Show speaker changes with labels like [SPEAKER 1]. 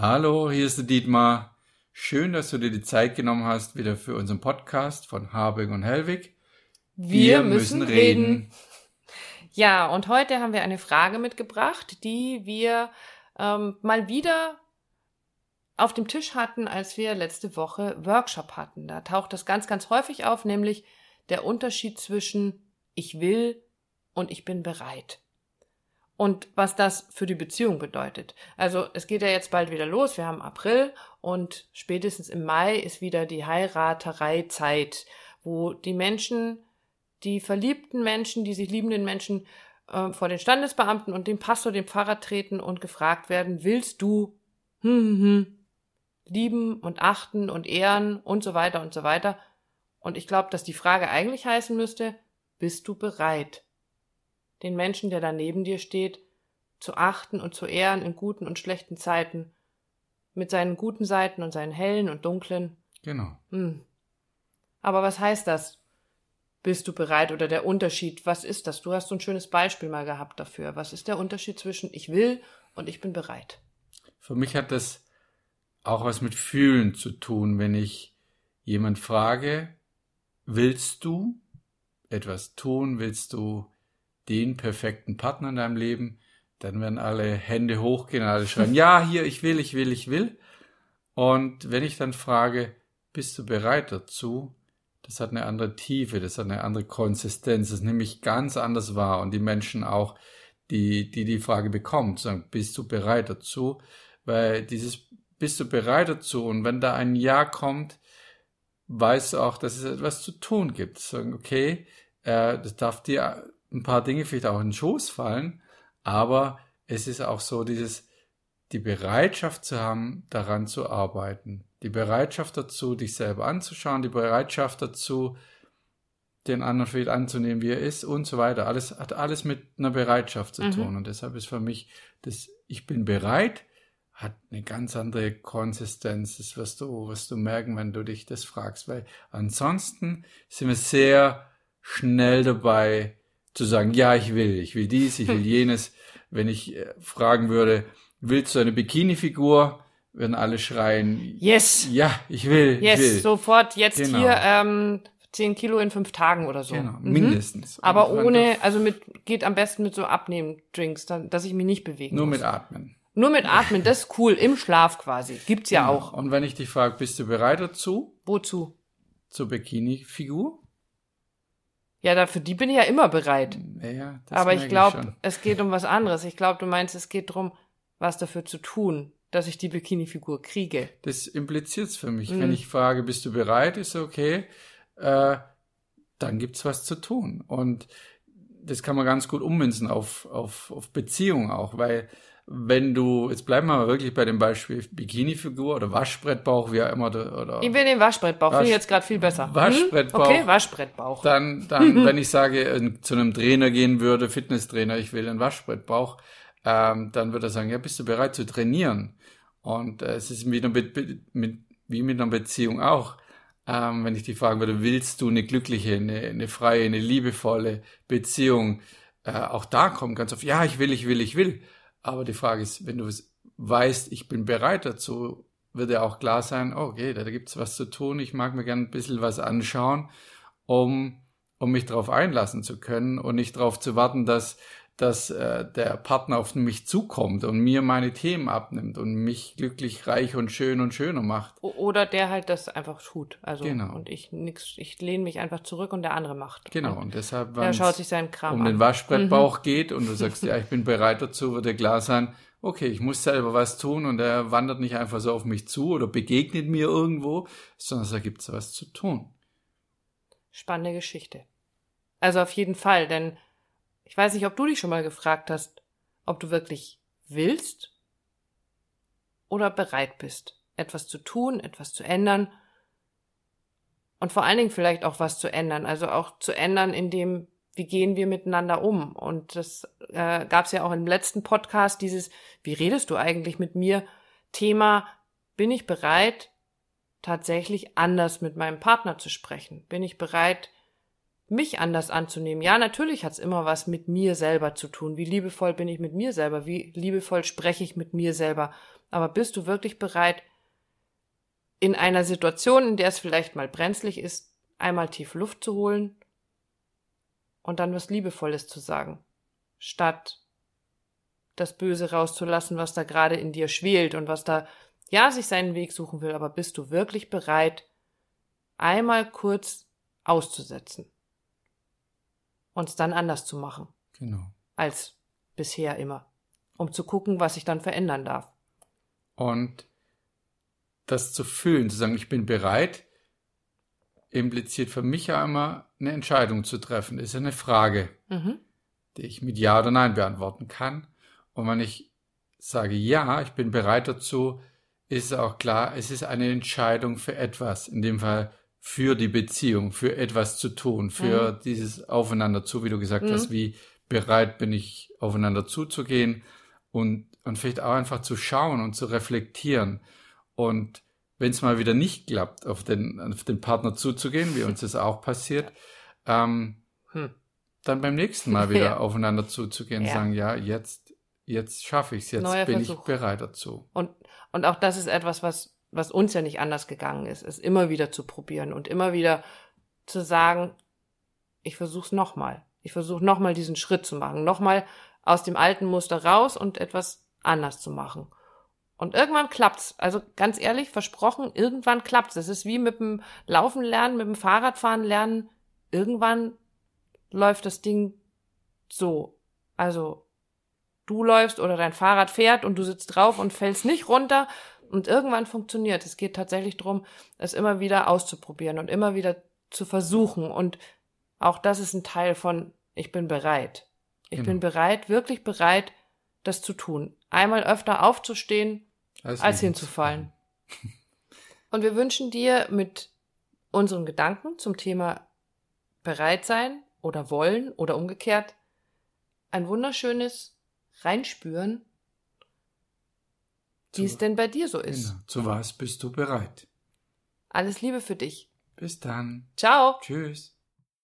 [SPEAKER 1] Hallo, hier ist der Dietmar. Schön, dass du dir die Zeit genommen hast, wieder für unseren Podcast von Harbing und Hellwig.
[SPEAKER 2] Wir, wir müssen, müssen reden. reden. Ja, und heute haben wir eine Frage mitgebracht, die wir ähm, mal wieder auf dem Tisch hatten, als wir letzte Woche Workshop hatten. Da taucht das ganz, ganz häufig auf, nämlich der Unterschied zwischen ich will und ich bin bereit. Und was das für die Beziehung bedeutet. Also es geht ja jetzt bald wieder los, wir haben April und spätestens im Mai ist wieder die Heiratereizeit, wo die Menschen, die verliebten Menschen, die sich liebenden Menschen äh, vor den Standesbeamten und dem Pastor, dem Pfarrer treten und gefragt werden, willst du hm, hm, hm, lieben und achten und ehren und so weiter und so weiter. Und ich glaube, dass die Frage eigentlich heißen müsste, bist du bereit, den Menschen, der da neben dir steht, zu achten und zu ehren in guten und schlechten Zeiten, mit seinen guten Seiten und seinen hellen und dunklen.
[SPEAKER 1] Genau.
[SPEAKER 2] Hm. Aber was heißt das? Bist du bereit oder der Unterschied? Was ist das? Du hast so ein schönes Beispiel mal gehabt dafür. Was ist der Unterschied zwischen ich will und ich bin bereit?
[SPEAKER 1] Für mich hat das auch was mit Fühlen zu tun, wenn ich jemand frage, willst du etwas tun, willst du den perfekten Partner in deinem Leben, dann werden alle Hände hochgehen, alle schreien, ja, hier, ich will, ich will, ich will. Und wenn ich dann frage, bist du bereit dazu? Das hat eine andere Tiefe, das hat eine andere Konsistenz, das nehme ich ganz anders wahr. Und die Menschen auch, die die, die Frage bekommen, sagen, bist du bereit dazu? Weil dieses, bist du bereit dazu? Und wenn da ein Ja kommt, weißt du auch, dass es etwas zu tun gibt. Sagen, okay, äh, das darf dir ein paar Dinge vielleicht auch in den Schoß fallen, aber es ist auch so dieses, die Bereitschaft zu haben, daran zu arbeiten. Die Bereitschaft dazu, dich selber anzuschauen, die Bereitschaft dazu, den anderen vielleicht anzunehmen, wie er ist und so weiter. Alles hat alles mit einer Bereitschaft zu mhm. tun. Und deshalb ist für mich das, ich bin bereit, hat eine ganz andere Konsistenz. Das wirst du, wirst du merken, wenn du dich das fragst. Weil ansonsten sind wir sehr schnell dabei, zu sagen, ja, ich will, ich will dies, ich will jenes. Wenn ich äh, fragen würde, willst du eine Bikini-Figur? Würden alle schreien,
[SPEAKER 2] yes,
[SPEAKER 1] ja, ich will,
[SPEAKER 2] yes,
[SPEAKER 1] ich will.
[SPEAKER 2] sofort, jetzt genau. hier ähm, 10 Kilo in fünf Tagen oder so. Genau,
[SPEAKER 1] mhm. mindestens.
[SPEAKER 2] Aber ohne, also mit, geht am besten mit so Abnehmen-Drinks, dass ich mich nicht bewegen
[SPEAKER 1] Nur
[SPEAKER 2] muss.
[SPEAKER 1] mit Atmen.
[SPEAKER 2] Nur mit Atmen, das ist cool, im Schlaf quasi. Gibt's ja genau. auch.
[SPEAKER 1] Und wenn ich dich frage, bist du bereit dazu?
[SPEAKER 2] Wozu?
[SPEAKER 1] Zur Bikini-Figur?
[SPEAKER 2] Ja, dafür die bin ich ja immer bereit.
[SPEAKER 1] Ja,
[SPEAKER 2] Aber ich glaube, es geht um was anderes. Ich glaube, du meinst, es geht darum, was dafür zu tun, dass ich die Bikini-Figur kriege.
[SPEAKER 1] Das impliziert es für mich. Mhm. Wenn ich frage, bist du bereit, ist okay, äh, dann gibt's was zu tun. Und das kann man ganz gut ummünzen auf, auf, auf Beziehung auch, weil wenn du, jetzt bleiben wir mal wirklich bei dem Beispiel Bikini-Figur oder Waschbrettbauch, wie auch immer. Oder
[SPEAKER 2] ich will den Waschbrettbauch, Wasch, finde ich jetzt gerade viel besser.
[SPEAKER 1] Waschbrettbauch.
[SPEAKER 2] Hm? Okay, Waschbrettbauch.
[SPEAKER 1] Dann, dann wenn ich sage, äh, zu einem Trainer gehen würde, Fitnesstrainer, ich will einen Waschbrettbauch, ähm, dann würde er sagen, ja, bist du bereit zu trainieren? Und äh, es ist mit, mit, mit, wie mit einer Beziehung auch. Ähm, wenn ich dich fragen würde, willst du eine glückliche, eine, eine freie, eine liebevolle Beziehung? Äh, auch da kommt ganz oft, ja, ich will, ich will, ich will. Aber die Frage ist, wenn du weißt, ich bin bereit dazu, wird ja auch klar sein, oh, okay, da gibt's was zu tun, ich mag mir gerne ein bisschen was anschauen, um, um mich darauf einlassen zu können und nicht darauf zu warten, dass dass äh, der Partner auf mich zukommt und mir meine Themen abnimmt und mich glücklich, reich und schön und schöner macht.
[SPEAKER 2] Oder der halt das einfach tut. Also genau. und ich nix, ich lehne mich einfach zurück und der andere macht.
[SPEAKER 1] Genau, und, und deshalb,
[SPEAKER 2] wenn es um
[SPEAKER 1] an. den Waschbrettbauch mhm. geht und du sagst, ja, ich bin bereit dazu, wird dir klar sein, okay, ich muss selber was tun und er wandert nicht einfach so auf mich zu oder begegnet mir irgendwo, sondern da gibt's was zu tun.
[SPEAKER 2] Spannende Geschichte. Also auf jeden Fall, denn ich weiß nicht, ob du dich schon mal gefragt hast, ob du wirklich willst oder bereit bist, etwas zu tun, etwas zu ändern und vor allen Dingen vielleicht auch was zu ändern, also auch zu ändern in dem, wie gehen wir miteinander um. Und das äh, gab es ja auch im letzten Podcast, dieses, wie redest du eigentlich mit mir? Thema, bin ich bereit, tatsächlich anders mit meinem Partner zu sprechen? Bin ich bereit, mich anders anzunehmen. Ja, natürlich hat's immer was mit mir selber zu tun. Wie liebevoll bin ich mit mir selber? Wie liebevoll spreche ich mit mir selber? Aber bist du wirklich bereit, in einer Situation, in der es vielleicht mal brenzlig ist, einmal tief Luft zu holen und dann was Liebevolles zu sagen, statt das Böse rauszulassen, was da gerade in dir schwelt und was da, ja, sich seinen Weg suchen will, aber bist du wirklich bereit, einmal kurz auszusetzen und es dann anders zu machen?
[SPEAKER 1] Genau.
[SPEAKER 2] Als bisher immer, um zu gucken, was sich dann verändern darf.
[SPEAKER 1] Und das zu fühlen, zu sagen, ich bin bereit, impliziert für mich ja immer eine Entscheidung zu treffen. Ist ja eine Frage, mhm. die ich mit Ja oder Nein beantworten kann. Und wenn ich sage Ja, ich bin bereit dazu, ist auch klar, es ist eine Entscheidung für etwas. In dem Fall für die Beziehung, für etwas zu tun, für mhm. dieses Aufeinander zu, wie du gesagt mhm. hast, wie bereit bin ich aufeinander zuzugehen und, und vielleicht auch einfach zu schauen und zu reflektieren. Und wenn es mal wieder nicht klappt, auf den, auf den Partner zuzugehen, wie uns das auch passiert, ähm, hm. dann beim nächsten Mal wieder ja. aufeinander zuzugehen, ja. sagen, ja, jetzt, jetzt schaffe ich es, jetzt Neuer bin Versuch. ich bereit dazu.
[SPEAKER 2] Und, und auch das ist etwas, was, was uns ja nicht anders gegangen ist, es immer wieder zu probieren und immer wieder zu sagen, ich versuche es nochmal. Ich versuche nochmal diesen Schritt zu machen, nochmal aus dem alten Muster raus und etwas anders zu machen. Und irgendwann klappt's. Also ganz ehrlich, versprochen, irgendwann klappt's. Das ist wie mit dem Laufen lernen, mit dem Fahrradfahren lernen. Irgendwann läuft das Ding so. Also du läufst oder dein Fahrrad fährt und du sitzt drauf und fällst nicht runter und irgendwann funktioniert. Es geht tatsächlich darum, es immer wieder auszuprobieren und immer wieder zu versuchen. Und auch das ist ein Teil von, ich bin bereit. Ich genau. bin bereit, wirklich bereit, das zu tun. Einmal öfter aufzustehen als, als hinzufallen. Und wir wünschen dir mit unseren Gedanken zum Thema bereit sein oder wollen oder umgekehrt ein wunderschönes Reinspüren, wie es denn bei dir so ist. Genau.
[SPEAKER 1] Zu was bist du bereit?
[SPEAKER 2] Alles Liebe für dich.
[SPEAKER 1] Bis dann.
[SPEAKER 2] Ciao.
[SPEAKER 1] Tschüss.